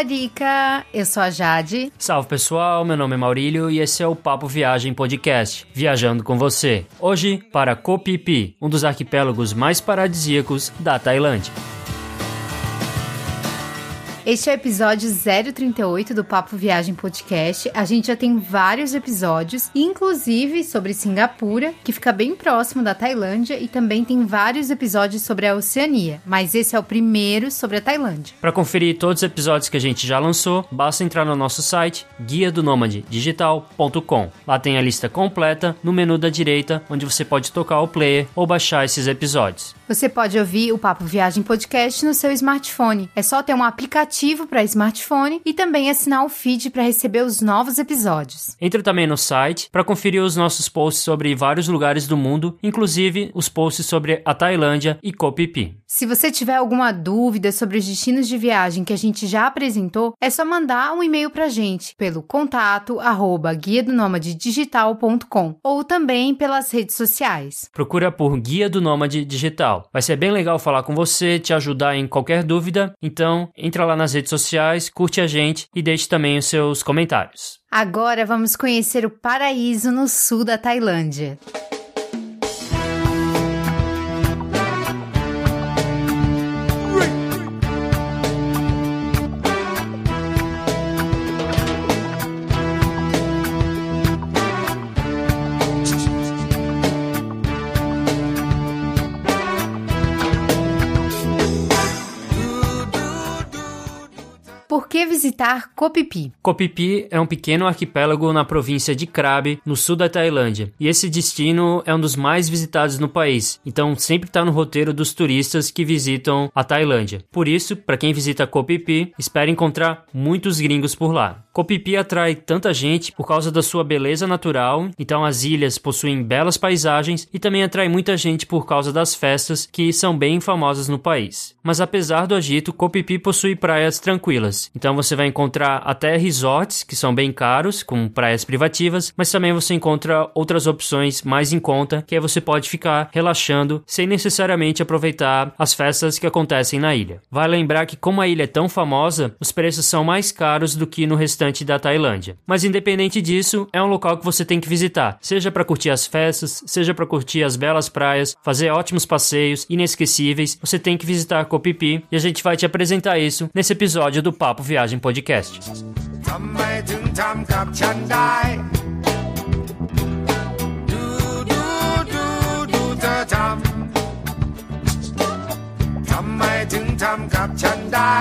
Sawadika, eu sou a Jade. Salve pessoal, meu nome é Maurílio e esse é o Papo Viagem Podcast, viajando com você. Hoje para Koh Phi Phi, um dos arquipélagos mais paradisíacos da Tailândia. Este é o episódio 038 do Papo Viagem Podcast. A gente já tem vários episódios, inclusive sobre Singapura, que fica bem próximo da Tailândia, e também tem vários episódios sobre a Oceania, mas esse é o primeiro sobre a Tailândia. Para conferir todos os episódios que a gente já lançou, basta entrar no nosso site guia do digital.com. Lá tem a lista completa no menu da direita, onde você pode tocar o player ou baixar esses episódios. Você pode ouvir o Papo Viagem Podcast no seu smartphone. É só ter um aplicativo para smartphone e também assinar o feed para receber os novos episódios. Entre também no site para conferir os nossos posts sobre vários lugares do mundo, inclusive os posts sobre a Tailândia e Koh. Se você tiver alguma dúvida sobre os destinos de viagem que a gente já apresentou, é só mandar um e-mail para a gente pelo contato arroba guia do digital.com ou também pelas redes sociais. Procura por Guia do Nômade Digital. Vai ser bem legal falar com você, te ajudar em qualquer dúvida. Então, entra lá nas redes sociais, curte a gente e deixe também os seus comentários. Agora vamos conhecer o paraíso no sul da Tailândia. Visitar Phi Phi é um pequeno arquipélago na província de Krabi, no sul da Tailândia. E esse destino é um dos mais visitados no país, então sempre está no roteiro dos turistas que visitam a Tailândia. Por isso, para quem visita Phi, espera encontrar muitos gringos por lá. Phi atrai tanta gente por causa da sua beleza natural, então as ilhas possuem belas paisagens e também atrai muita gente por causa das festas que são bem famosas no país. Mas apesar do agito, Phi possui praias tranquilas. Então você vai encontrar até resorts que são bem caros, com praias privativas, mas também você encontra outras opções mais em conta, que aí você pode ficar relaxando sem necessariamente aproveitar as festas que acontecem na ilha. Vale lembrar que como a ilha é tão famosa, os preços são mais caros do que no restante da Tailândia. Mas independente disso, é um local que você tem que visitar, seja para curtir as festas, seja para curtir as belas praias, fazer ótimos passeios inesquecíveis, você tem que visitar Koh Phi Phi e a gente vai te apresentar isso nesse episódio do Papo Viagem Podcast ทำไมถึงทำกับฉันได้ดูดูดูดูทำทำไมถึงทำกับฉันได้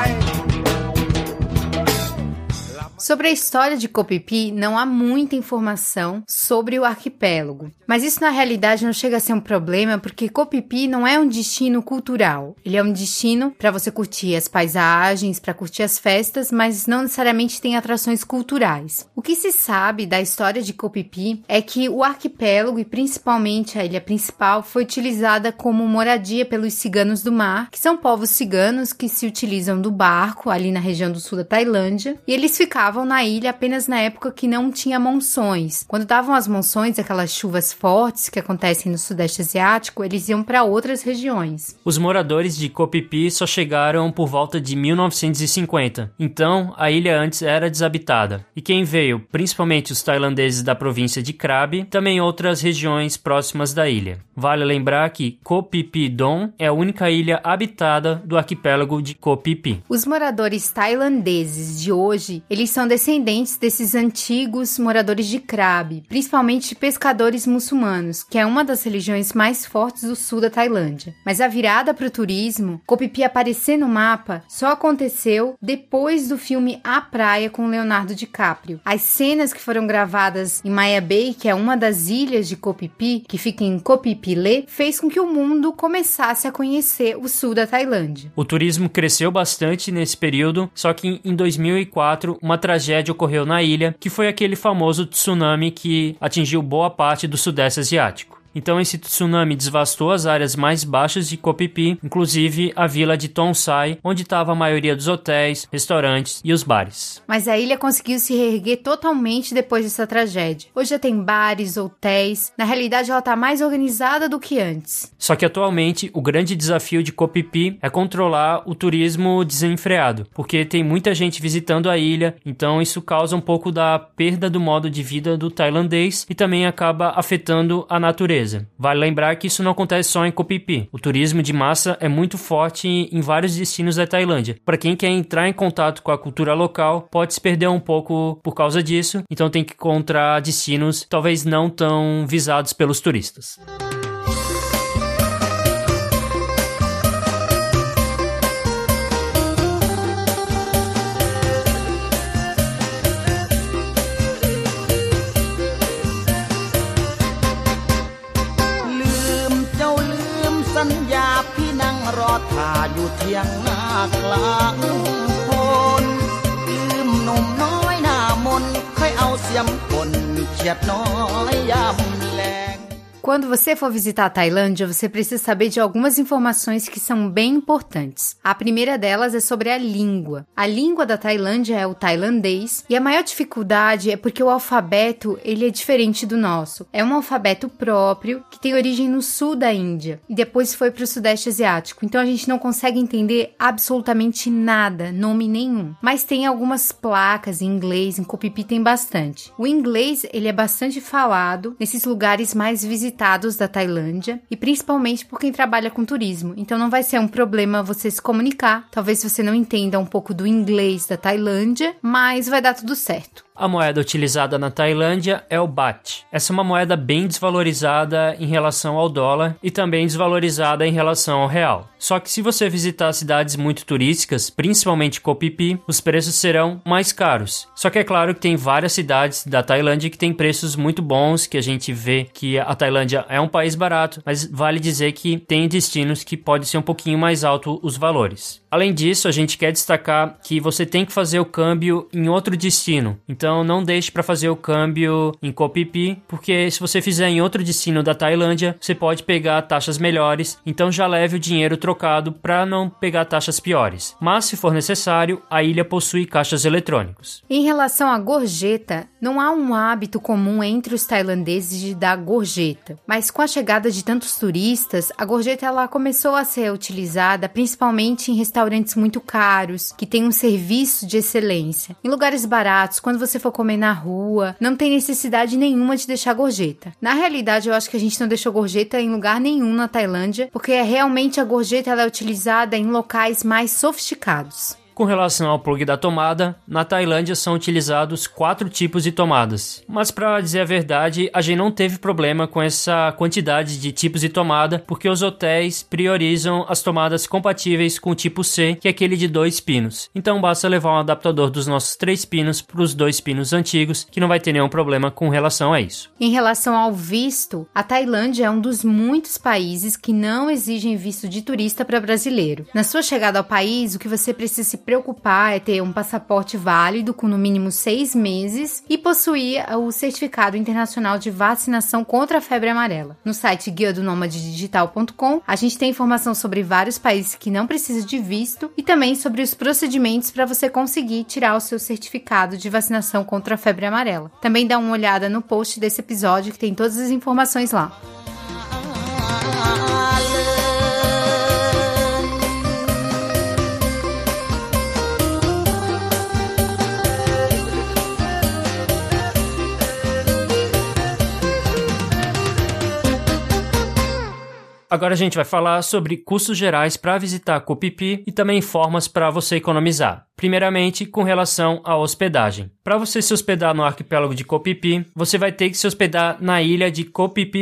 Sobre a história de Copipi, não há muita informação sobre o arquipélago. Mas isso na realidade não chega a ser um problema, porque Copipi não é um destino cultural. Ele é um destino para você curtir as paisagens, para curtir as festas, mas não necessariamente tem atrações culturais. O que se sabe da história de Copipi é que o arquipélago e principalmente a ilha principal foi utilizada como moradia pelos ciganos do mar, que são povos ciganos que se utilizam do barco ali na região do sul da Tailândia, e eles ficavam estavam na ilha apenas na época que não tinha monções. Quando davam as monções, aquelas chuvas fortes que acontecem no Sudeste Asiático, eles iam para outras regiões. Os moradores de Phi só chegaram por volta de 1950, então a ilha antes era desabitada. E quem veio, principalmente os tailandeses da província de Krabi, também outras regiões próximas da ilha. Vale lembrar que Koh Phi Phi Don é a única ilha habitada do arquipélago de Phi. Os moradores tailandeses de hoje, eles são descendentes desses antigos moradores de Krabi, principalmente pescadores muçulmanos, que é uma das religiões mais fortes do sul da Tailândia. Mas a virada para o turismo, Kopipi aparecer no mapa, só aconteceu depois do filme A Praia com Leonardo DiCaprio. As cenas que foram gravadas em Maya Bay, que é uma das ilhas de Kopipi, que fica em Kopipile, fez com que o mundo começasse a conhecer o sul da Tailândia. O turismo cresceu bastante nesse período, só que em 2004 uma tragédia ocorreu na ilha, que foi aquele famoso tsunami que atingiu boa parte do Sudeste Asiático. Então esse tsunami devastou as áreas mais baixas de Phi, inclusive a vila de Tonsai, onde estava a maioria dos hotéis, restaurantes e os bares. Mas a ilha conseguiu se reerguer totalmente depois dessa tragédia. Hoje já tem bares, hotéis. Na realidade, ela está mais organizada do que antes. Só que atualmente o grande desafio de Phi é controlar o turismo desenfreado, porque tem muita gente visitando a ilha, então isso causa um pouco da perda do modo de vida do tailandês e também acaba afetando a natureza. Vale lembrar que isso não acontece só em Koh Phi Phi. O turismo de massa é muito forte em vários destinos da Tailândia. Para quem quer entrar em contato com a cultura local, pode se perder um pouco por causa disso, então tem que encontrar destinos talvez não tão visados pelos turistas. ยังหน้าคลางคนลืมหนุ่มน้อยหน้ามนค่อยเอาเสียมคนเจ็บน้อยยาม Quando você for visitar a Tailândia, você precisa saber de algumas informações que são bem importantes. A primeira delas é sobre a língua. A língua da Tailândia é o tailandês e a maior dificuldade é porque o alfabeto ele é diferente do nosso. É um alfabeto próprio que tem origem no sul da Índia e depois foi para o sudeste asiático. Então a gente não consegue entender absolutamente nada, nome nenhum. Mas tem algumas placas em inglês, em Copipi tem bastante. O inglês ele é bastante falado nesses lugares mais visitados visitados da Tailândia e principalmente por quem trabalha com turismo. Então não vai ser um problema você se comunicar. Talvez você não entenda um pouco do inglês da Tailândia, mas vai dar tudo certo. A moeda utilizada na Tailândia é o baht. Essa é uma moeda bem desvalorizada em relação ao dólar e também desvalorizada em relação ao real. Só que se você visitar cidades muito turísticas, principalmente Koh Phi Phi, os preços serão mais caros. Só que é claro que tem várias cidades da Tailândia que têm preços muito bons, que a gente vê que a Tailândia é um país barato, mas vale dizer que tem destinos que pode ser um pouquinho mais alto os valores. Além disso, a gente quer destacar que você tem que fazer o câmbio em outro destino. Então não deixe para fazer o câmbio em Koh Phi Phi, porque se você fizer em outro destino da Tailândia, você pode pegar taxas melhores. Então já leve o dinheiro trocado para não pegar taxas piores. Mas se for necessário, a ilha possui caixas eletrônicos. Em relação à gorjeta, não há um hábito comum entre os tailandeses de dar gorjeta, mas com a chegada de tantos turistas, a gorjeta ela começou a ser utilizada principalmente em restaurantes restaurantes muito caros, que tem um serviço de excelência. Em lugares baratos, quando você for comer na rua, não tem necessidade nenhuma de deixar gorjeta. Na realidade, eu acho que a gente não deixou gorjeta em lugar nenhum na Tailândia, porque é realmente a gorjeta ela é utilizada em locais mais sofisticados. Com relação ao plug da tomada, na Tailândia são utilizados quatro tipos de tomadas. Mas para dizer a verdade, a gente não teve problema com essa quantidade de tipos de tomada, porque os hotéis priorizam as tomadas compatíveis com o tipo C, que é aquele de dois pinos. Então basta levar um adaptador dos nossos três pinos para os dois pinos antigos, que não vai ter nenhum problema com relação a isso. Em relação ao visto, a Tailândia é um dos muitos países que não exigem visto de turista para brasileiro. Na sua chegada ao país, o que você precisa se preocupar é ter um passaporte válido com no mínimo seis meses e possuir o certificado internacional de vacinação contra a febre amarela. No site guia do digital.com a gente tem informação sobre vários países que não precisam de visto e também sobre os procedimentos para você conseguir tirar o seu certificado de vacinação contra a febre amarela. Também dá uma olhada no post desse episódio que tem todas as informações lá. Agora a gente vai falar sobre custos gerais para visitar Copipi e também formas para você economizar. Primeiramente, com relação à hospedagem. Para você se hospedar no arquipélago de Copipi, você vai ter que se hospedar na ilha de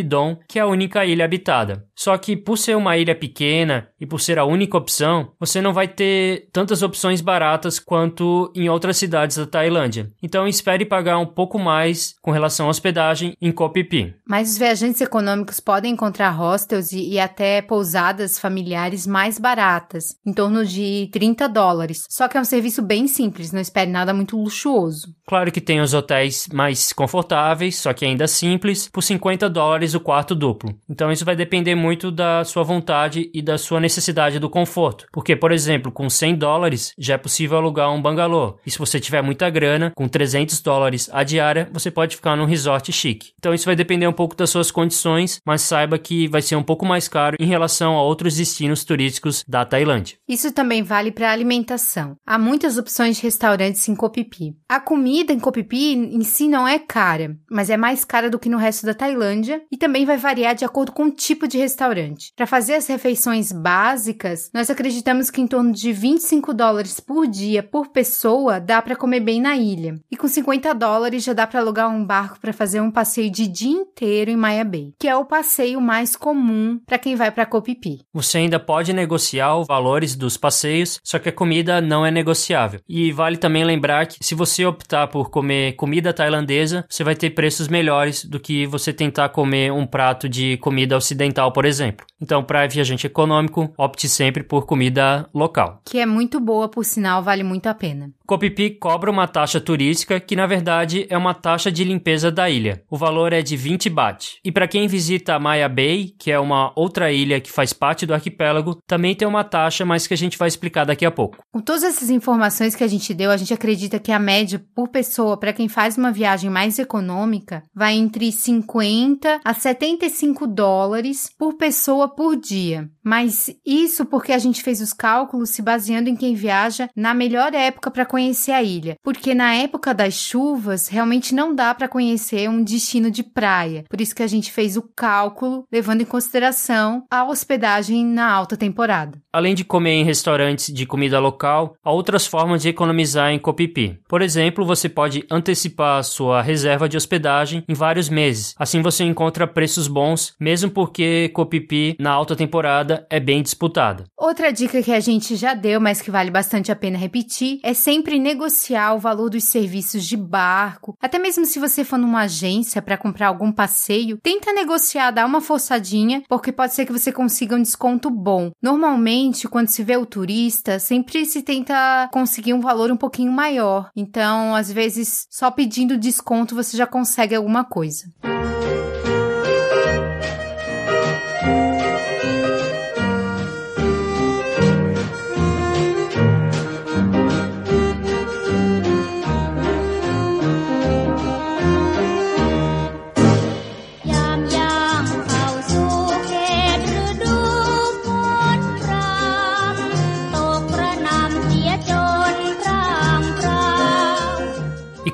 Dom, que é a única ilha habitada. Só que por ser uma ilha pequena e por ser a única opção, você não vai ter tantas opções baratas quanto em outras cidades da Tailândia. Então espere pagar um pouco mais com relação à hospedagem em Pipi. Mas os viajantes econômicos podem encontrar hostels e, e até pousadas familiares mais baratas, em torno de 30 dólares. Só que é um serviço serviço bem simples, não espere nada muito luxuoso. Claro que tem os hotéis mais confortáveis, só que ainda simples, por 50 dólares o quarto duplo. Então isso vai depender muito da sua vontade e da sua necessidade do conforto. Porque, por exemplo, com 100 dólares já é possível alugar um bangalô. E se você tiver muita grana, com 300 dólares a diária, você pode ficar num resort chique. Então isso vai depender um pouco das suas condições, mas saiba que vai ser um pouco mais caro em relação a outros destinos turísticos da Tailândia. Isso também vale para alimentação. Há muitas opções de restaurantes em Phi. A comida em Phi em si não é cara, mas é mais cara do que no resto da Tailândia e também vai variar de acordo com o tipo de restaurante. Para fazer as refeições básicas, nós acreditamos que em torno de 25 dólares por dia por pessoa dá para comer bem na ilha. E com 50 dólares já dá para alugar um barco para fazer um passeio de dia inteiro em Maya Bay, que é o passeio mais comum para quem vai para Phi. Você ainda pode negociar os valores dos passeios, só que a comida não é negociável. E vale também lembrar que se você optar por comer comida tailandesa, você vai ter preços melhores do que você tentar comer um prato de comida ocidental, por exemplo. Então, para viajante econômico, opte sempre por comida local. Que é muito boa, por sinal, vale muito a pena. Phi cobra uma taxa turística que, na verdade, é uma taxa de limpeza da ilha. O valor é de 20 baht. E para quem visita Maya Bay, que é uma outra ilha que faz parte do arquipélago, também tem uma taxa, mas que a gente vai explicar daqui a pouco. Com todas essas informações que a gente deu, a gente acredita que a média por pessoa para quem faz uma viagem mais econômica vai entre 50 a 75 dólares por pessoa por dia. Mas isso porque a gente fez os cálculos se baseando em quem viaja na melhor época para conhecer a ilha, porque na época das chuvas realmente não dá para conhecer um destino de praia. Por isso que a gente fez o cálculo levando em consideração a hospedagem na alta temporada. Além de comer em restaurantes de comida local, há outras formas de economizar em Phi. Por exemplo, você pode antecipar sua reserva de hospedagem em vários meses. Assim você encontra preços bons, mesmo porque Phi na alta temporada é bem disputada. Outra dica que a gente já deu, mas que vale bastante a pena repetir, é sempre negociar o valor dos serviços de barco. Até mesmo se você for numa agência para comprar algum passeio, tenta negociar, dar uma forçadinha, porque pode ser que você consiga um desconto bom. Normalmente, quando se vê o turista, sempre se tenta conseguir um valor um pouquinho maior. Então, às vezes, só pedindo desconto você já consegue alguma coisa.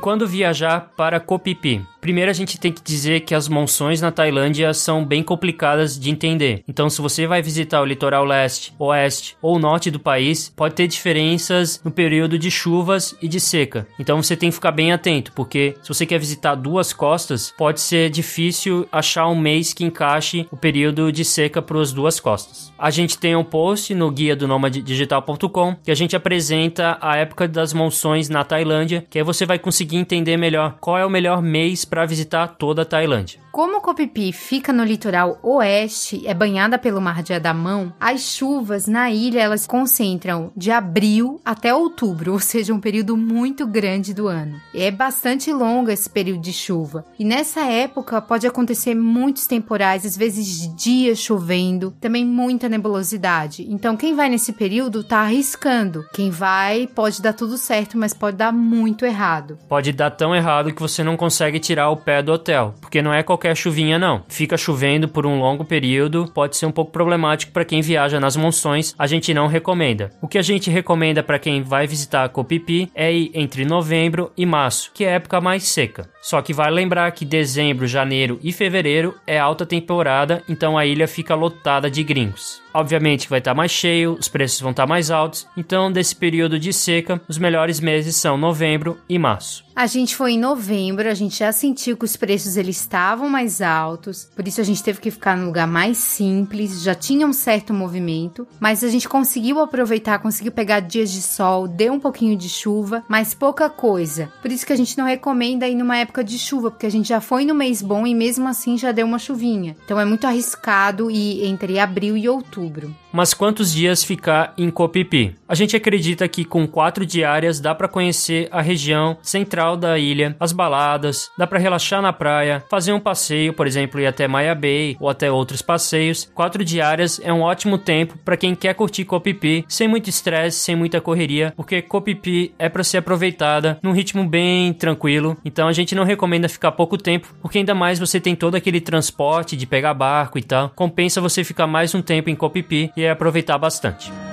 Quando viajar para Phi? Primeiro a gente tem que dizer que as monções na Tailândia são bem complicadas de entender. Então, se você vai visitar o litoral leste, oeste ou norte do país, pode ter diferenças no período de chuvas e de seca. Então, você tem que ficar bem atento, porque se você quer visitar duas costas, pode ser difícil achar um mês que encaixe o período de seca para as duas costas. A gente tem um post no guia do digital.com que a gente apresenta a época das monções na Tailândia, que aí você vai conseguir entender melhor qual é o melhor mês para visitar toda a Tailândia. Como Phi fica no litoral oeste, é banhada pelo Mar de Adamão, as chuvas na ilha elas concentram de abril até outubro, ou seja, um período muito grande do ano. É bastante longo esse período de chuva. E nessa época pode acontecer muitos temporais, às vezes dias chovendo, também muita nebulosidade. Então quem vai nesse período tá arriscando. Quem vai pode dar tudo certo, mas pode dar muito errado. Pode dar tão errado que você não consegue tirar o pé do hotel, porque não é qualquer qualquer chuvinha, não. Fica chovendo por um longo período, pode ser um pouco problemático para quem viaja nas monções, a gente não recomenda. O que a gente recomenda para quem vai visitar Phi Phi é ir entre novembro e março, que é a época mais seca. Só que vale lembrar que dezembro, janeiro e fevereiro é alta temporada, então a ilha fica lotada de gringos. Obviamente vai estar tá mais cheio, os preços vão estar tá mais altos, então desse período de seca, os melhores meses são novembro e março. A gente foi em novembro, a gente já sentiu que os preços eles estavam mais altos, por isso a gente teve que ficar num lugar mais simples, já tinha um certo movimento, mas a gente conseguiu aproveitar, conseguiu pegar dias de sol, deu um pouquinho de chuva, mas pouca coisa. Por isso que a gente não recomenda ir numa época de chuva, porque a gente já foi no mês bom e mesmo assim já deu uma chuvinha. Então é muito arriscado ir entre abril e outubro outubro. Mas quantos dias ficar em Phi? A gente acredita que com quatro diárias dá para conhecer a região central da ilha, as baladas, dá para relaxar na praia, fazer um passeio, por exemplo, ir até Maya Bay ou até outros passeios. Quatro diárias é um ótimo tempo para quem quer curtir Phi sem muito estresse, sem muita correria, porque Phi é para ser aproveitada num ritmo bem tranquilo. Então a gente não recomenda ficar pouco tempo, porque ainda mais você tem todo aquele transporte de pegar barco e tal. Compensa você ficar mais um tempo em Koh Phi Aproveitar bastante.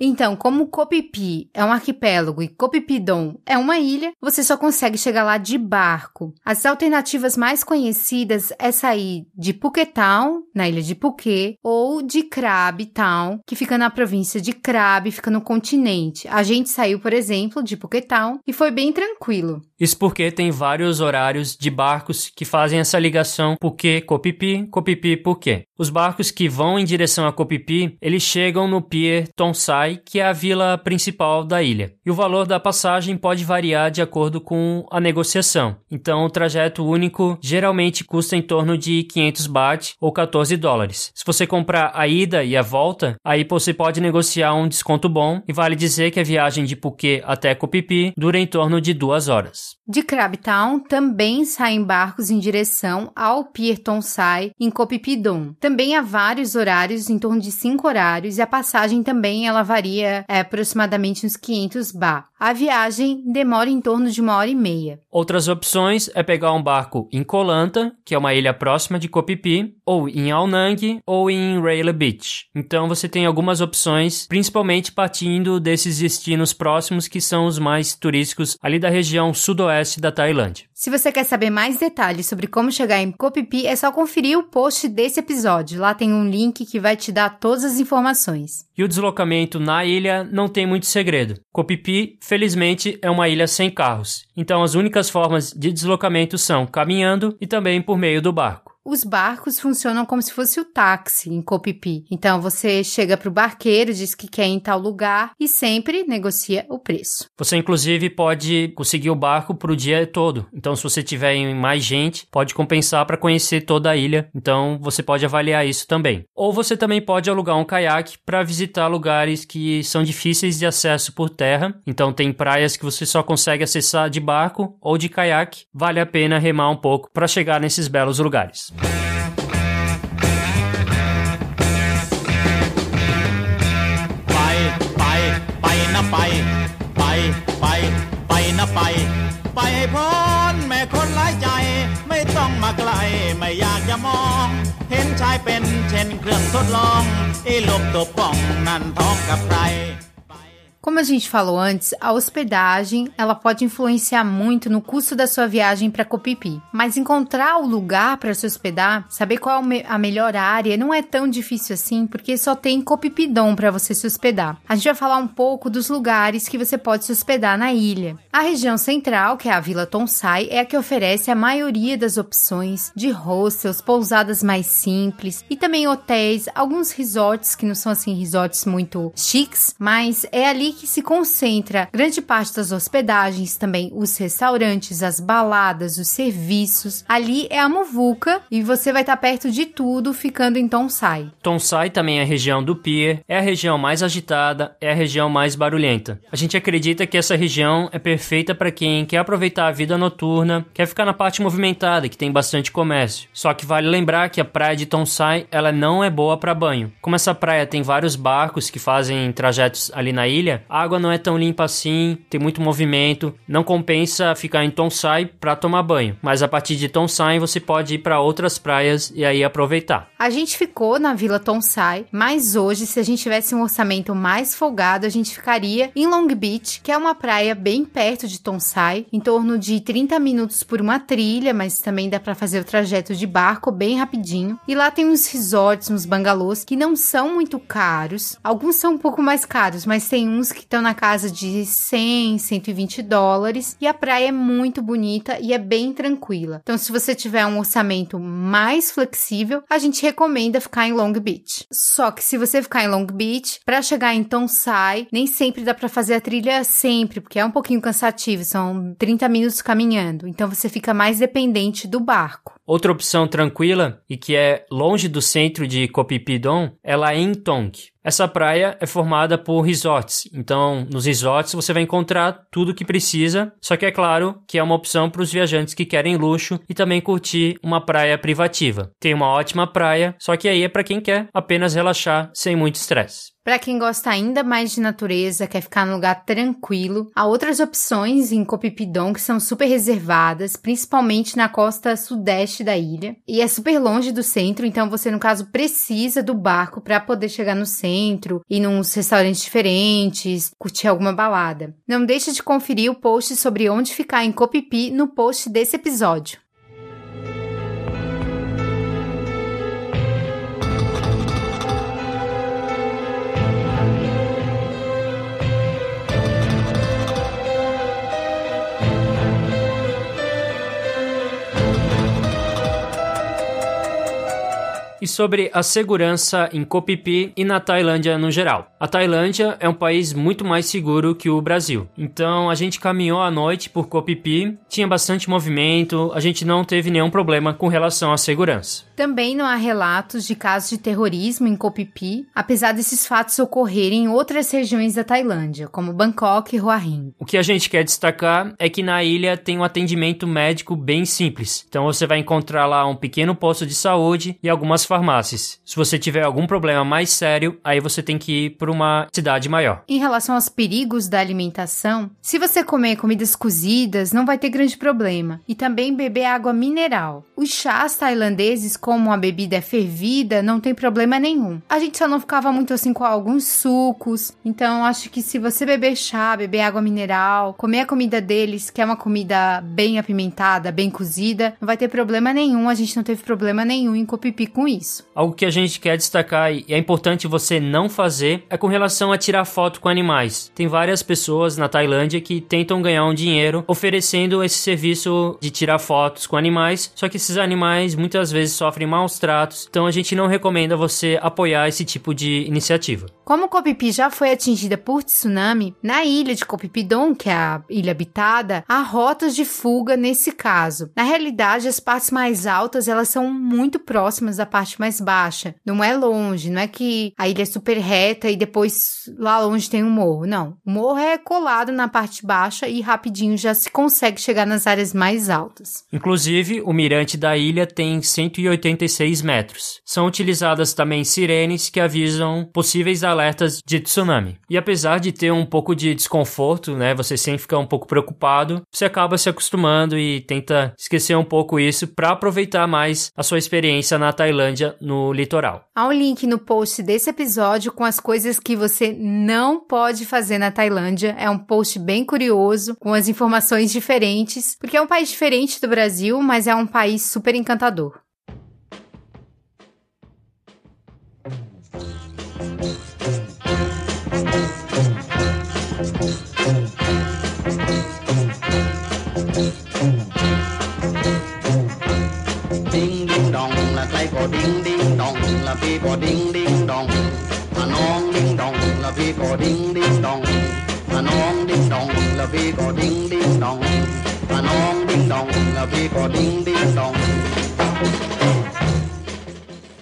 Então, como Copipi é um arquipélago e Copipidon é uma ilha, você só consegue chegar lá de barco. As alternativas mais conhecidas é sair de Phuket Town, na ilha de Phuket, ou de Krabi Town, que fica na província de Krabi, fica no continente. A gente saiu, por exemplo, de Phuket Town e foi bem tranquilo. Isso porque tem vários horários de barcos que fazem essa ligação Phuket-Copipi, Copipi-Phuket. Os barcos que vão em direção a Copipi, eles chegam no pier Tonsai, que é a vila principal da ilha. E o valor da passagem pode variar de acordo com a negociação. Então, o trajeto único geralmente custa em torno de 500 baht ou 14 dólares. Se você comprar a ida e a volta, aí você pode negociar um desconto bom e vale dizer que a viagem de Phuket até Copipi dura em torno de duas horas. De Crabtown também saem barcos em direção ao Pier Tonsai em Copipidon. Também há vários horários, em torno de cinco horários, e a passagem também ela varia é, aproximadamente uns 500 ba. A viagem demora em torno de uma hora e meia. Outras opções é pegar um barco em Kolanta, que é uma ilha próxima de Kopipi, ou em Aonang, ou em Railay Beach. Então você tem algumas opções, principalmente partindo desses destinos próximos que são os mais turísticos ali da região sudoeste da Tailândia. Se você quer saber mais detalhes sobre como chegar em Phi, é só conferir o post desse episódio. Lá tem um link que vai te dar todas as informações. E o deslocamento na ilha não tem muito segredo. Phi, felizmente, é uma ilha sem carros. Então as únicas formas de deslocamento são caminhando e também por meio do barco os barcos funcionam como se fosse o táxi em Copipi. Então você chega para o barqueiro, diz que quer ir em tal lugar e sempre negocia o preço. Você inclusive pode conseguir o barco para o dia todo. Então se você tiver mais gente, pode compensar para conhecer toda a ilha. Então você pode avaliar isso também. Ou você também pode alugar um caiaque para visitar lugares que são difíceis de acesso por terra. Então tem praias que você só consegue acessar de barco ou de caiaque. Vale a pena remar um pouco para chegar nesses belos lugares. ไปไปไปนะไป ไปไปไปนะไป ไปให้พ้นแม่คนหลายใจ ไม่ต้องมาไกลไม่อยากจะมอง เห็นชายเป็นเช่นเครื่องทดลองอีลบตัวป่องนั่นท้องกับใคร Como a gente falou antes, a hospedagem ela pode influenciar muito no custo da sua viagem para Copipi. Mas encontrar o lugar para se hospedar, saber qual é a melhor área, não é tão difícil assim, porque só tem Copipidon para você se hospedar. A gente vai falar um pouco dos lugares que você pode se hospedar na ilha. A região central, que é a Vila Tonsai, é a que oferece a maioria das opções de hostels, pousadas mais simples e também hotéis, alguns resorts que não são assim resorts muito chiques, mas é ali que se concentra grande parte das hospedagens, também os restaurantes, as baladas, os serviços. Ali é a Muvuca e você vai estar perto de tudo ficando em Tonsai. Tonsai também é a região do pier, é a região mais agitada, é a região mais barulhenta. A gente acredita que essa região é perfeita para quem quer aproveitar a vida noturna, quer ficar na parte movimentada, que tem bastante comércio. Só que vale lembrar que a praia de Tonsai, ela não é boa para banho. Como essa praia tem vários barcos que fazem trajetos ali na ilha, água não é tão limpa assim, tem muito movimento, não compensa ficar em Tonsai para tomar banho, mas a partir de Tonsai você pode ir para outras praias e aí aproveitar. A gente ficou na Vila Tonsai, mas hoje se a gente tivesse um orçamento mais folgado, a gente ficaria em Long Beach, que é uma praia bem perto de Tonsai, em torno de 30 minutos por uma trilha, mas também dá para fazer o trajeto de barco bem rapidinho. E lá tem uns resorts, uns bangalôs que não são muito caros. Alguns são um pouco mais caros, mas tem uns que estão na casa de 100, 120 dólares e a praia é muito bonita e é bem tranquila. Então, se você tiver um orçamento mais flexível, a gente recomenda ficar em Long Beach. Só que se você ficar em Long Beach, para chegar em Tonsai, nem sempre dá para fazer a trilha sempre, porque é um pouquinho cansativo, são 30 minutos caminhando. Então você fica mais dependente do barco. Outra opção tranquila e que é longe do centro de Copipidon é Laentong. Essa praia é formada por resorts, então nos resorts você vai encontrar tudo o que precisa, só que é claro que é uma opção para os viajantes que querem luxo e também curtir uma praia privativa. Tem uma ótima praia, só que aí é para quem quer apenas relaxar sem muito estresse. Para quem gosta ainda mais de natureza, quer ficar num lugar tranquilo, há outras opções em Copipidon que são super reservadas, principalmente na costa sudeste da ilha. E é super longe do centro, então você, no caso, precisa do barco para poder chegar no centro, ir num restaurantes diferentes, curtir alguma balada. Não deixe de conferir o post sobre onde ficar em Copipi no post desse episódio. E sobre a segurança em Phi e na Tailândia no geral. A Tailândia é um país muito mais seguro que o Brasil. Então a gente caminhou à noite por Phi, tinha bastante movimento, a gente não teve nenhum problema com relação à segurança. Também não há relatos de casos de terrorismo em Phi, apesar desses fatos ocorrerem em outras regiões da Tailândia, como Bangkok e Hua Hin. O que a gente quer destacar é que na ilha tem um atendimento médico bem simples. Então você vai encontrar lá um pequeno posto de saúde e algumas farmácias. Se você tiver algum problema mais sério, aí você tem que ir para uma cidade maior. Em relação aos perigos da alimentação, se você comer comidas cozidas, não vai ter grande problema. E também beber água mineral. Os chás tailandeses, como a bebida é fervida, não tem problema nenhum. A gente só não ficava muito assim com alguns sucos. Então, acho que se você beber chá, beber água mineral, comer a comida deles, que é uma comida bem apimentada, bem cozida, não vai ter problema nenhum. A gente não teve problema nenhum em copipi com isso isso. Algo que a gente quer destacar e é importante você não fazer é com relação a tirar foto com animais. Tem várias pessoas na Tailândia que tentam ganhar um dinheiro oferecendo esse serviço de tirar fotos com animais, só que esses animais muitas vezes sofrem maus tratos, então a gente não recomenda você apoiar esse tipo de iniciativa. Como Kopipi já foi atingida por tsunami, na ilha de Kopipidon, que é a ilha habitada, há rotas de fuga nesse caso. Na realidade, as partes mais altas elas são muito próximas da parte mais baixa. Não é longe, não é que a ilha é super reta e depois lá longe tem um morro. Não. O morro é colado na parte baixa e rapidinho já se consegue chegar nas áreas mais altas. Inclusive, o mirante da ilha tem 186 metros. São utilizadas também sirenes que avisam possíveis alertas de tsunami. E apesar de ter um pouco de desconforto, né, você sempre fica um pouco preocupado, você acaba se acostumando e tenta esquecer um pouco isso para aproveitar mais a sua experiência na Tailândia no litoral. Há um link no post desse episódio com as coisas que você não pode fazer na Tailândia. É um post bem curioso, com as informações diferentes, porque é um país diferente do Brasil, mas é um país super encantador. lại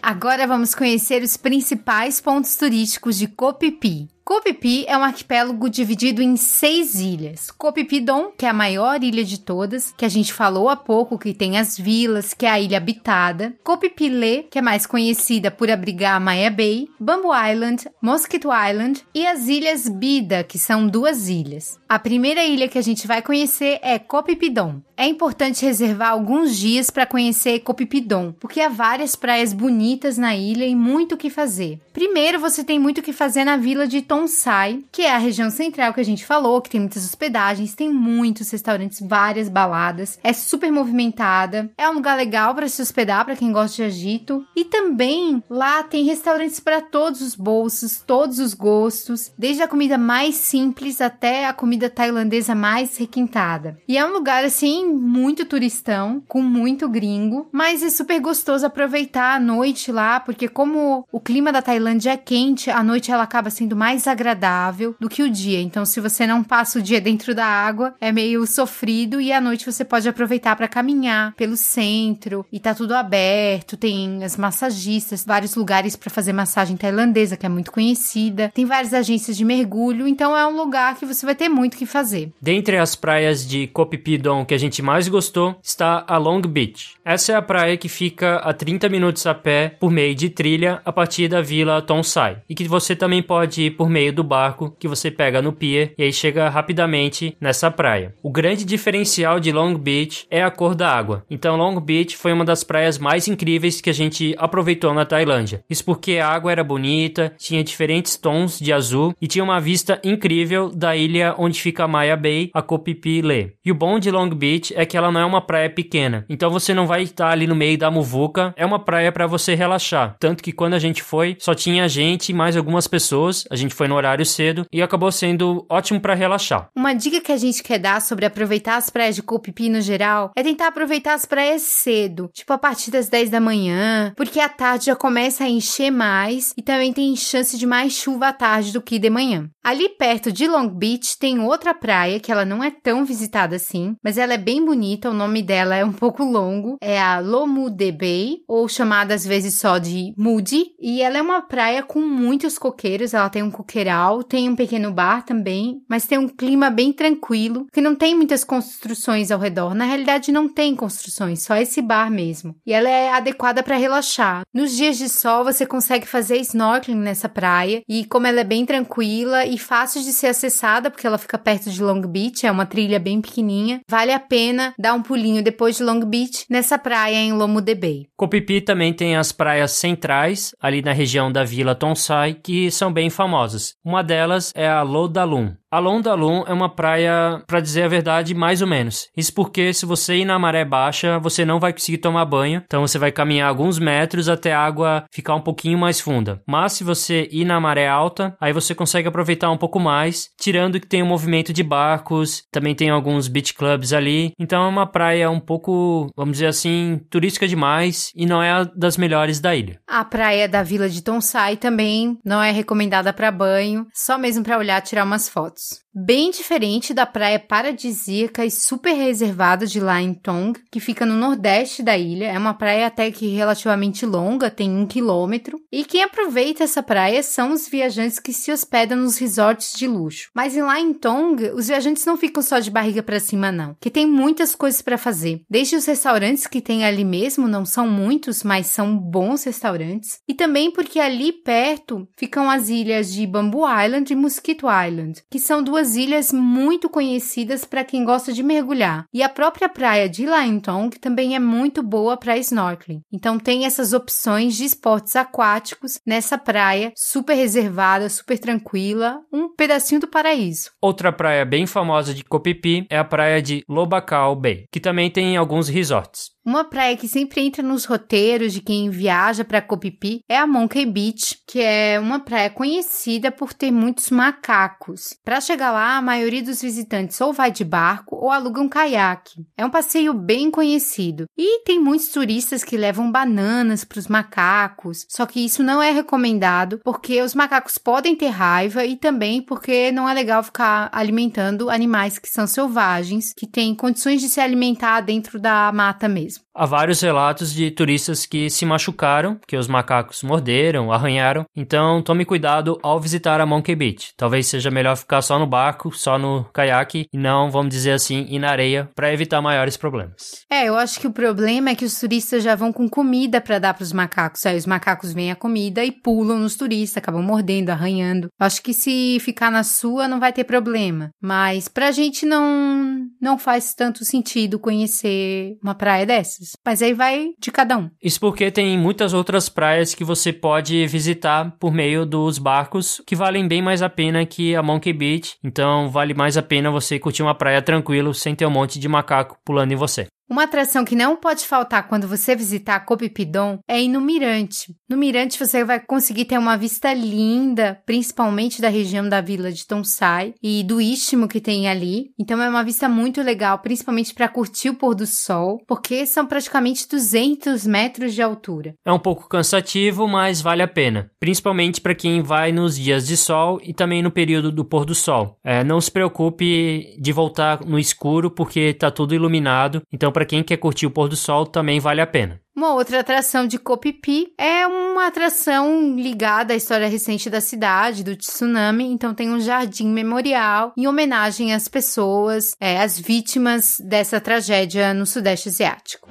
Agora vamos conhecer os principais pontos turísticos de Copipi. Copipi é um arquipélago dividido em seis ilhas. Copipidon, que é a maior ilha de todas, que a gente falou há pouco, que tem as vilas, que é a ilha habitada. Copipilê, que é mais conhecida por abrigar a Maya Bay. Bamboo Island, Mosquito Island e as ilhas Bida, que são duas ilhas. A primeira ilha que a gente vai conhecer é Copipidon. É importante reservar alguns dias para conhecer Copipidon, porque há várias praias bonitas na ilha e muito o que fazer. Primeiro, você tem muito o que fazer na vila de Tonsai, que é a região central que a gente falou, que tem muitas hospedagens, tem muitos restaurantes, várias baladas, é super movimentada, é um lugar legal para se hospedar para quem gosta de agito e também lá tem restaurantes para todos os bolsos, todos os gostos, desde a comida mais simples até a comida tailandesa mais requintada. E é um lugar assim muito turistão, com muito gringo, mas é super gostoso aproveitar a noite lá, porque como o clima da Tailândia é quente, a noite ela acaba sendo mais agradável do que o dia. Então, se você não passa o dia dentro da água, é meio sofrido e à noite você pode aproveitar para caminhar pelo centro e tá tudo aberto, tem as massagistas, vários lugares para fazer massagem tailandesa, que é muito conhecida. Tem várias agências de mergulho, então é um lugar que você vai ter muito que fazer. Dentre as praias de Koh Phi Phi que a gente mais gostou, está a Long Beach. Essa é a praia que fica a 30 minutos a pé por meio de trilha a partir da vila Tonsai. E que você também pode ir por meio do barco que você pega no pier e aí chega rapidamente nessa praia. O grande diferencial de Long Beach é a cor da água. Então Long Beach foi uma das praias mais incríveis que a gente aproveitou na Tailândia. Isso porque a água era bonita, tinha diferentes tons de azul e tinha uma vista incrível da ilha onde fica Maya Bay, a Koh Phi Phi. E o bom de Long Beach é que ela não é uma praia pequena. Então você não vai estar ali no meio da muvuca. É uma praia para você relaxar. Tanto que quando a gente foi, só tinha gente e mais algumas pessoas. A gente foi no horário cedo e acabou sendo ótimo para relaxar. Uma dica que a gente quer dar sobre aproveitar as praias de Phi no geral é tentar aproveitar as praias cedo, tipo a partir das 10 da manhã, porque à tarde já começa a encher mais e também tem chance de mais chuva à tarde do que de manhã. Ali perto de Long Beach tem outra praia que ela não é tão visitada assim, mas ela é bem bonita, o nome dela é um pouco longo, é a Lomude Bay, ou chamada às vezes só de Moody, e ela é uma praia com muitos coqueiros, ela tem um coqueiral, tem um pequeno bar também, mas tem um clima bem tranquilo, que não tem muitas construções ao redor. Na realidade não tem construções, só esse bar mesmo. E ela é adequada para relaxar. Nos dias de sol você consegue fazer snorkeling nessa praia, e como ela é bem tranquila e fácil de ser acessada, porque ela fica perto de Long Beach, é uma trilha bem pequenininha, vale a pena dar um pulinho depois de Long Beach nessa praia em Lomude Bay. Phi também tem as praias centrais, ali na região da Vila Tonsai, que são bem famosas. Uma delas é a Lodalum. A Londalum é uma praia, para dizer a verdade, mais ou menos. Isso porque se você ir na maré baixa, você não vai conseguir tomar banho, então você vai caminhar alguns metros até a água ficar um pouquinho mais funda. Mas se você ir na maré alta, aí você consegue aproveitar um pouco mais, tirando que tem um movimento de barcos, também tem alguns beach clubs ali. Então é uma praia um pouco, vamos dizer assim, turística demais e não é a das melhores da ilha. A praia da Vila de Tonsai também não é recomendada para banho, só mesmo para olhar, tirar umas fotos. Bem diferente da praia paradisíaca e super reservada de Tong, que fica no nordeste da ilha. É uma praia até que relativamente longa, tem um quilômetro. E quem aproveita essa praia são os viajantes que se hospedam nos resorts de luxo. Mas em Tong, os viajantes não ficam só de barriga para cima, não. Que tem muitas coisas para fazer. Desde os restaurantes que tem ali mesmo, não são muitos, mas são bons restaurantes. E também porque ali perto ficam as ilhas de Bamboo Island e Mosquito Island, que são duas ilhas muito conhecidas para quem gosta de mergulhar. E a própria praia de Laintong também é muito boa para snorkeling. Então tem essas opções de esportes aquáticos nessa praia super reservada, super tranquila, um pedacinho do paraíso. Outra praia bem famosa de Phi é a praia de Lobakal Bay, que também tem alguns resorts. Uma praia que sempre entra nos roteiros de quem viaja para Copipi é a Monkey Beach, que é uma praia conhecida por ter muitos macacos. Para chegar lá, a maioria dos visitantes ou vai de barco ou aluga um caiaque. É um passeio bem conhecido. E tem muitos turistas que levam bananas para os macacos, só que isso não é recomendado porque os macacos podem ter raiva e também porque não é legal ficar alimentando animais que são selvagens, que têm condições de se alimentar dentro da mata mesmo. Há vários relatos de turistas que se machucaram, que os macacos morderam, arranharam. Então tome cuidado ao visitar a Monkey Beach. Talvez seja melhor ficar só no barco, só no caiaque e não, vamos dizer assim, ir na areia para evitar maiores problemas. É, eu acho que o problema é que os turistas já vão com comida para dar para os macacos. Aí os macacos veem a comida e pulam nos turistas, acabam mordendo, arranhando. Eu acho que se ficar na sua não vai ter problema. Mas pra gente não não faz tanto sentido conhecer uma praia dessa dessas. Mas aí vai de cada um. Isso porque tem muitas outras praias que você pode visitar por meio dos barcos que valem bem mais a pena que a Monkey Beach. Então vale mais a pena você curtir uma praia tranquilo sem ter um monte de macaco pulando em você. Uma atração que não pode faltar quando você visitar Copipidon é ir no Mirante. No Mirante você vai conseguir ter uma vista linda, principalmente da região da vila de Tonsai e do istmo que tem ali. Então é uma vista muito legal, principalmente para curtir o pôr do sol, porque são praticamente 200 metros de altura. É um pouco cansativo, mas vale a pena, principalmente para quem vai nos dias de sol e também no período do pôr do sol. É, não se preocupe de voltar no escuro, porque está tudo iluminado. Então para quem quer curtir o pôr do sol também vale a pena. Uma outra atração de Copipi é uma atração ligada à história recente da cidade, do tsunami. Então tem um jardim memorial em homenagem às pessoas, é, às vítimas dessa tragédia no Sudeste Asiático.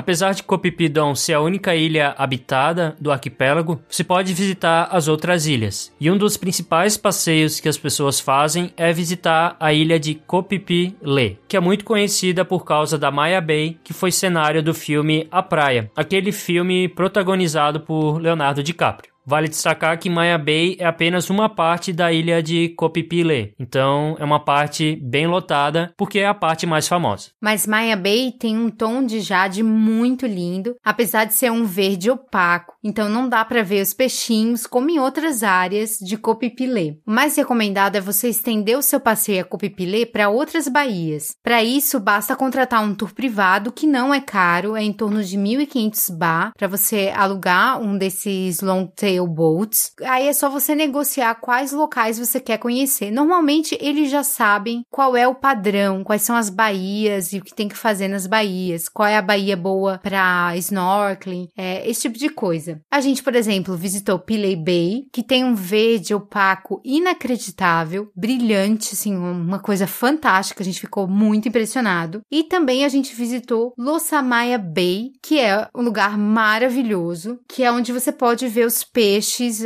Apesar de Copipidon ser a única ilha habitada do arquipélago, você pode visitar as outras ilhas. E um dos principais passeios que as pessoas fazem é visitar a ilha de Copipi-Le, que é muito conhecida por causa da Maya Bay, que foi cenário do filme A Praia, aquele filme protagonizado por Leonardo DiCaprio. Vale destacar que Maya Bay é apenas uma parte da ilha de Copipile, então é uma parte bem lotada porque é a parte mais famosa. Mas Maya Bay tem um tom de jade muito lindo, apesar de ser um verde opaco, então não dá para ver os peixinhos como em outras áreas de Copipile. O mais recomendado é você estender o seu passeio a Copipile para outras baías. Para isso, basta contratar um tour privado que não é caro, é em torno de 1.500 bar para você alugar um desses long tail sailboats. Aí é só você negociar quais locais você quer conhecer. Normalmente eles já sabem qual é o padrão, quais são as baías e o que tem que fazer nas baías, qual é a baía boa para snorkeling, é, esse tipo de coisa. A gente, por exemplo, visitou Pillay Bay, que tem um verde opaco inacreditável, brilhante, assim, uma coisa fantástica. A gente ficou muito impressionado. E também a gente visitou Losamaya Bay, que é um lugar maravilhoso, que é onde você pode ver os peixes,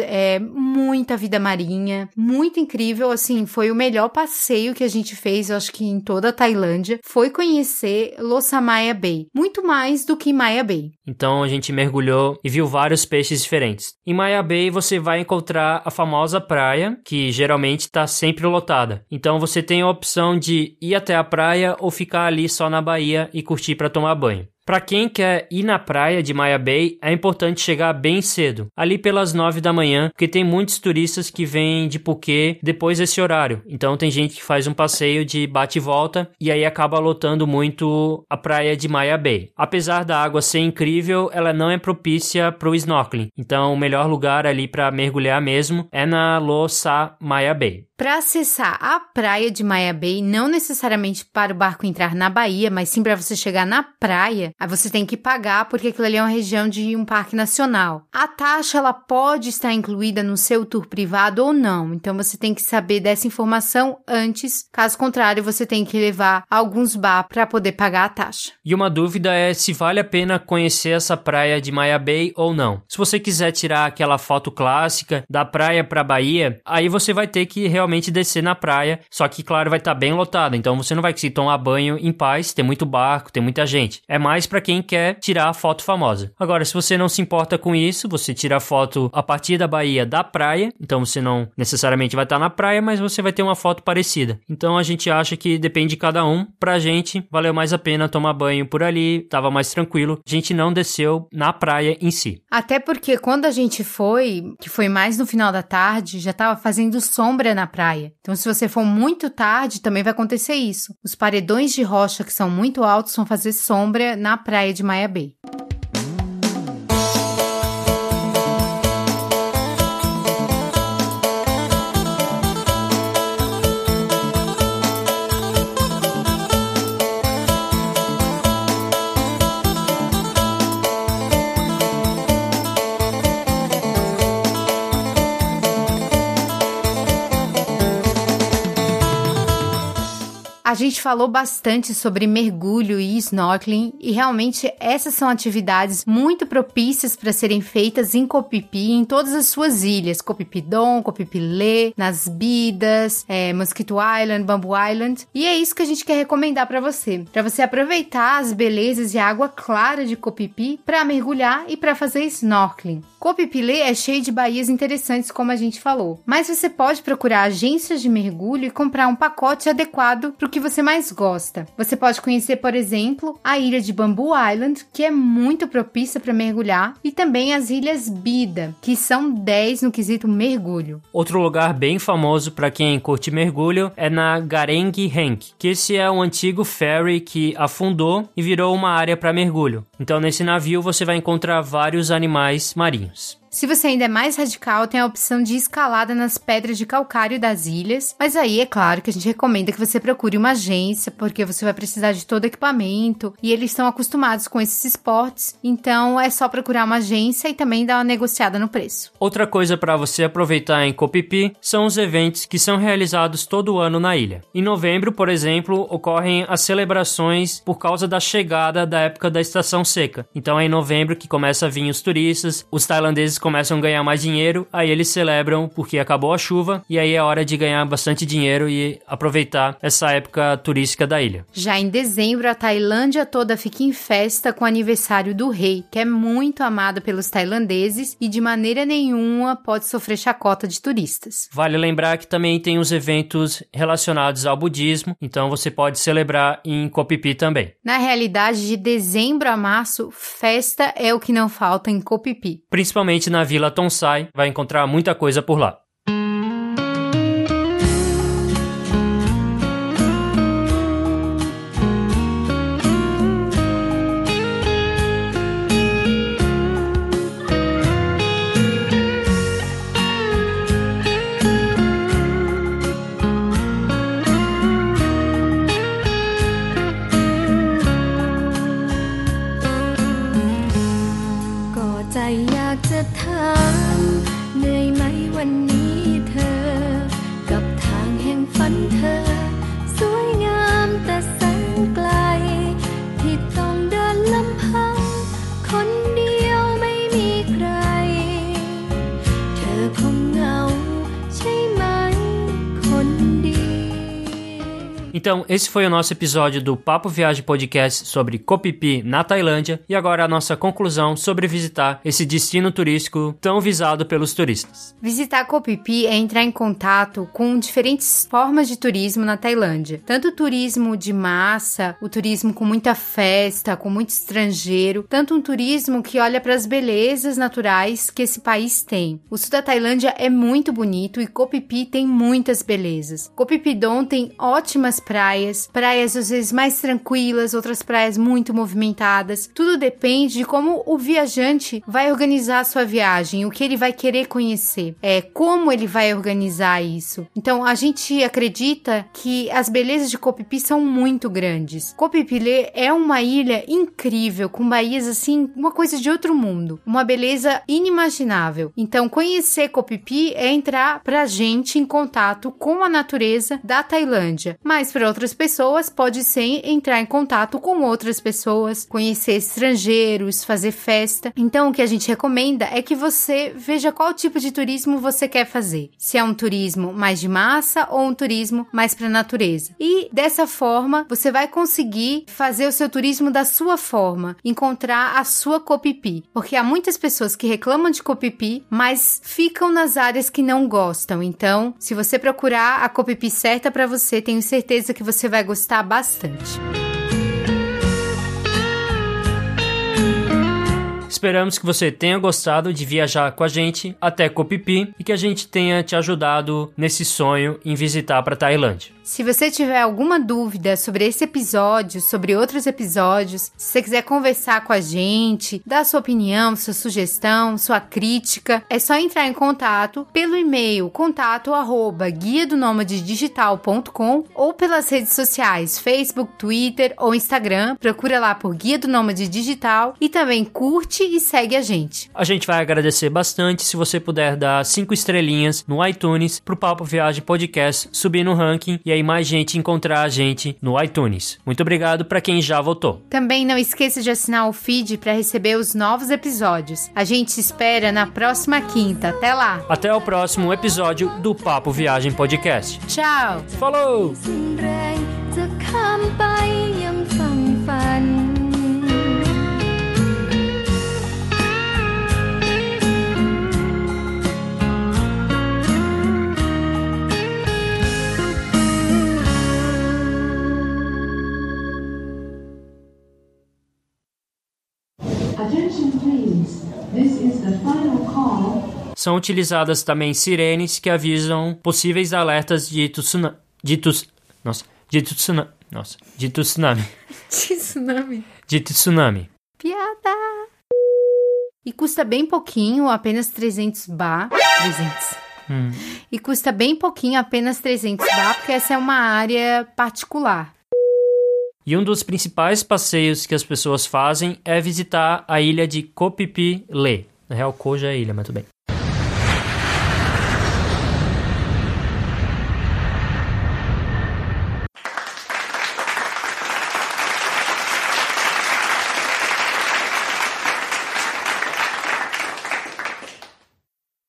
é, muita vida marinha, muito incrível, assim, foi o melhor passeio que a gente fez, eu acho que em toda a Tailândia, foi conhecer Losamaya Bay, muito mais do que Maya Bay. Então a gente mergulhou e viu vários peixes diferentes. Em Maya Bay você vai encontrar a famosa praia, que geralmente está sempre lotada. Então você tem a opção de ir até a praia ou ficar ali só na baía e curtir para tomar banho. Para quem quer ir na praia de Maya Bay, é importante chegar bem cedo, ali pelas 9 da manhã, porque tem muitos turistas que vêm de Phuket depois desse horário. Então tem gente que faz um passeio de bate e volta e aí acaba lotando muito a praia de Maya Bay. Apesar da água ser incrível, ela não é propícia para o snorkeling. Então o melhor lugar ali para mergulhar mesmo é na Lo Sa Maya Bay. Para acessar a praia de Maya Bay, não necessariamente para o barco entrar na baía, mas sim para você chegar na praia, aí você tem que pagar porque aquilo ali é uma região de um parque nacional. A taxa ela pode estar incluída no seu tour privado ou não, então você tem que saber dessa informação antes. Caso contrário, você tem que levar alguns bar para poder pagar a taxa. E uma dúvida é se vale a pena conhecer essa praia de Maya Bay ou não. Se você quiser tirar aquela foto clássica da praia para Bahia, aí você vai ter que realmente realmente descer na praia, só que, claro, vai estar tá bem lotada, então você não vai conseguir tomar banho em paz, tem muito barco, tem muita gente. É mais para quem quer tirar a foto famosa. Agora, se você não se importa com isso, você tira a foto a partir da Bahia da praia, então você não necessariamente vai estar tá na praia, mas você vai ter uma foto parecida. Então a gente acha que depende de cada um. Pra gente, valeu mais a pena tomar banho por ali, tava mais tranquilo. A gente não desceu na praia em si. Até porque quando a gente foi, que foi mais no final da tarde, já tava fazendo sombra na praia. Então, se você for muito tarde, também vai acontecer isso. Os paredões de rocha que são muito altos vão fazer sombra na praia de Maya Bay. A gente falou bastante sobre mergulho e snorkeling e realmente essas são atividades muito propícias para serem feitas em Copipi, em todas as suas ilhas, Copipidon, Copipilê, nas Bidas, é, Mosquito Island, Bamboo Island. E é isso que a gente quer recomendar para você, para você aproveitar as belezas e a água clara de Copipi para mergulhar e para fazer snorkeling. Copipilê é cheio de baías interessantes, como a gente falou, mas você pode procurar agências de mergulho e comprar um pacote adequado para o que você mais gosta. Você pode conhecer, por exemplo, a ilha de Bamboo Island, que é muito propícia para mergulhar, e também as ilhas Bida, que são 10 no quesito mergulho. Outro lugar bem famoso para quem curte mergulho é na Garengue Henk, que esse é um antigo ferry que afundou e virou uma área para mergulho. Então nesse navio você vai encontrar vários animais marinhos. Se você ainda é mais radical, tem a opção de escalada nas pedras de calcário das ilhas, mas aí é claro que a gente recomenda que você procure uma agência, porque você vai precisar de todo equipamento e eles estão acostumados com esses esportes, então é só procurar uma agência e também dar uma negociada no preço. Outra coisa para você aproveitar em Copipi são os eventos que são realizados todo ano na ilha. Em novembro, por exemplo, ocorrem as celebrações por causa da chegada da época da estação seca. Então é em novembro que começa a vir os turistas, os tailandeses começam a ganhar mais dinheiro, aí eles celebram porque acabou a chuva e aí é hora de ganhar bastante dinheiro e aproveitar essa época turística da ilha. Já em dezembro, a Tailândia toda fica em festa com o aniversário do rei, que é muito amado pelos tailandeses e de maneira nenhuma pode sofrer chacota de turistas. Vale lembrar que também tem os eventos relacionados ao budismo, então você pode celebrar em Kopipi também. Na realidade, de dezembro a março, festa é o que não falta em Kopipi. Principalmente na Vila Tonsai, vai encontrar muita coisa por lá. Então, esse foi o nosso episódio do Papo Viagem Podcast sobre Kopipi na Tailândia e agora a nossa conclusão sobre visitar esse destino turístico tão visado pelos turistas. Visitar Kopipi é entrar em contato com diferentes formas de turismo na Tailândia. Tanto o turismo de massa, o turismo com muita festa, com muito estrangeiro, tanto um turismo que olha para as belezas naturais que esse país tem. O sul da Tailândia é muito bonito e Kopipi tem muitas belezas. Kopipidon tem ótimas praias praias, às vezes mais tranquilas, outras praias muito movimentadas. Tudo depende de como o viajante vai organizar a sua viagem, o que ele vai querer conhecer, é como ele vai organizar isso. Então a gente acredita que as belezas de Copipi são muito grandes. Copipilê é uma ilha incrível, com baías assim, uma coisa de outro mundo, uma beleza inimaginável. Então conhecer Copipi é entrar pra gente em contato com a natureza da Tailândia. Mas para outras pessoas pode ser entrar em contato com outras pessoas, conhecer estrangeiros, fazer festa. Então, o que a gente recomenda é que você veja qual tipo de turismo você quer fazer. Se é um turismo mais de massa ou um turismo mais para natureza. E dessa forma, você vai conseguir fazer o seu turismo da sua forma, encontrar a sua copipi, porque há muitas pessoas que reclamam de copipi, mas ficam nas áreas que não gostam. Então, se você procurar a copipi certa para você, tenho certeza certeza que você vai gostar bastante. Esperamos que você tenha gostado de viajar com a gente até Copipi e que a gente tenha te ajudado nesse sonho em visitar para Tailândia. Se você tiver alguma dúvida sobre esse episódio, sobre outros episódios, se você quiser conversar com a gente, dar sua opinião, sua sugestão, sua crítica, é só entrar em contato pelo e-mail contato arroba guia do digital.com ou pelas redes sociais Facebook, Twitter ou Instagram. Procura lá por Guia do Nômade Digital e também curte e segue a gente. A gente vai agradecer bastante se você puder dar cinco estrelinhas no iTunes pro Papo Viagem Podcast subir no ranking e aí mais gente encontrar a gente no iTunes. Muito obrigado para quem já votou. Também não esqueça de assinar o feed para receber os novos episódios. A gente se espera na próxima quinta. Até lá. Até o próximo episódio do Papo Viagem Podcast. Tchau. Falou! São utilizadas também sirenes que avisam possíveis alertas de tsunami. De tus... Nossa, de tsunami. Nossa, de tsunami. Tsunami. De tsunami. Piada. E custa bem pouquinho, apenas 300 ba. 300. E custa bem pouquinho, apenas 300 ba, porque essa é uma área particular. E um dos principais passeios que as pessoas fazem é visitar a ilha de Koh Phi Phi Le. Na real, já é ilha, mas tudo bem.